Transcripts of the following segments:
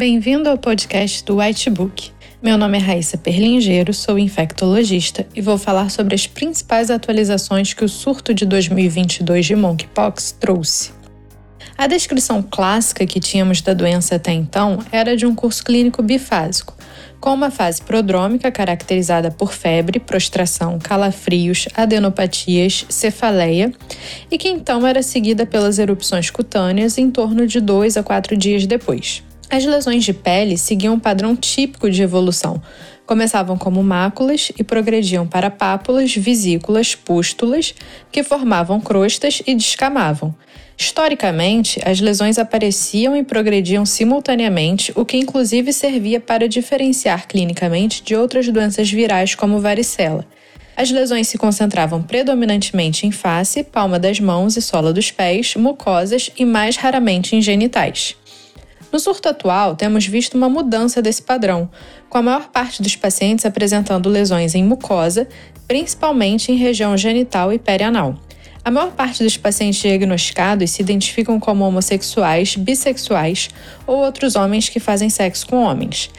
Bem-vindo ao podcast do Whitebook. Meu nome é Raíssa Perlingeiro, sou infectologista e vou falar sobre as principais atualizações que o surto de 2022 de monkeypox trouxe. A descrição clássica que tínhamos da doença até então era de um curso clínico bifásico, com uma fase prodrômica caracterizada por febre, prostração, calafrios, adenopatias, cefaleia, e que então era seguida pelas erupções cutâneas em torno de dois a quatro dias depois. As lesões de pele seguiam um padrão típico de evolução. Começavam como máculas e progrediam para pápulas, vesículas, pústulas, que formavam crostas e descamavam. Historicamente, as lesões apareciam e progrediam simultaneamente, o que inclusive servia para diferenciar clinicamente de outras doenças virais como varicela. As lesões se concentravam predominantemente em face, palma das mãos e sola dos pés, mucosas e mais raramente em genitais. No surto atual, temos visto uma mudança desse padrão, com a maior parte dos pacientes apresentando lesões em mucosa, principalmente em região genital e perianal. A maior parte dos pacientes diagnosticados se identificam como homossexuais, bissexuais ou outros homens que fazem sexo com homens.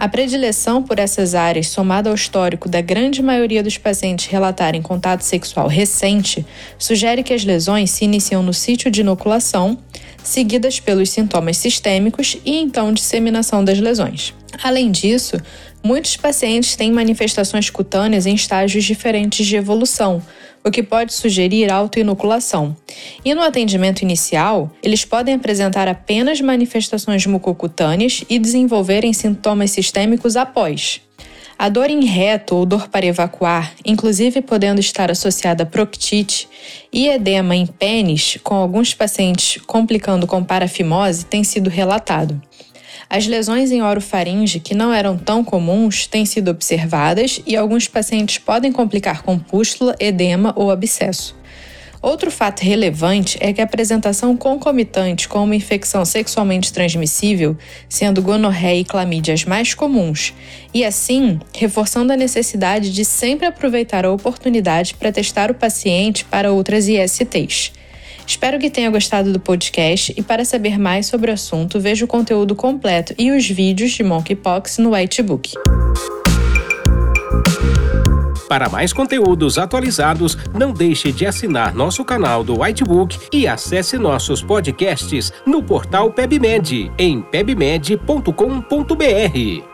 A predileção por essas áreas, somada ao histórico da grande maioria dos pacientes relatarem contato sexual recente, sugere que as lesões se iniciam no sítio de inoculação, seguidas pelos sintomas sistêmicos e então disseminação das lesões. Além disso, muitos pacientes têm manifestações cutâneas em estágios diferentes de evolução, o que pode sugerir autoinoculação. E no atendimento inicial, eles podem apresentar apenas manifestações mucocutâneas e desenvolverem sintomas sistêmicos após. A dor em reto ou dor para evacuar, inclusive podendo estar associada a proctite e edema em pênis, com alguns pacientes complicando com parafimose, tem sido relatado. As lesões em orofaringe, que não eram tão comuns, têm sido observadas e alguns pacientes podem complicar com pústula, edema ou abscesso. Outro fato relevante é que a apresentação concomitante com uma infecção sexualmente transmissível, sendo gonorreia e clamídia as mais comuns, e assim reforçando a necessidade de sempre aproveitar a oportunidade para testar o paciente para outras ISTs. Espero que tenha gostado do podcast e para saber mais sobre o assunto, veja o conteúdo completo e os vídeos de Monkeypox no Whitebook. Para mais conteúdos atualizados, não deixe de assinar nosso canal do Whitebook e acesse nossos podcasts no portal PebMed em pebmed.com.br.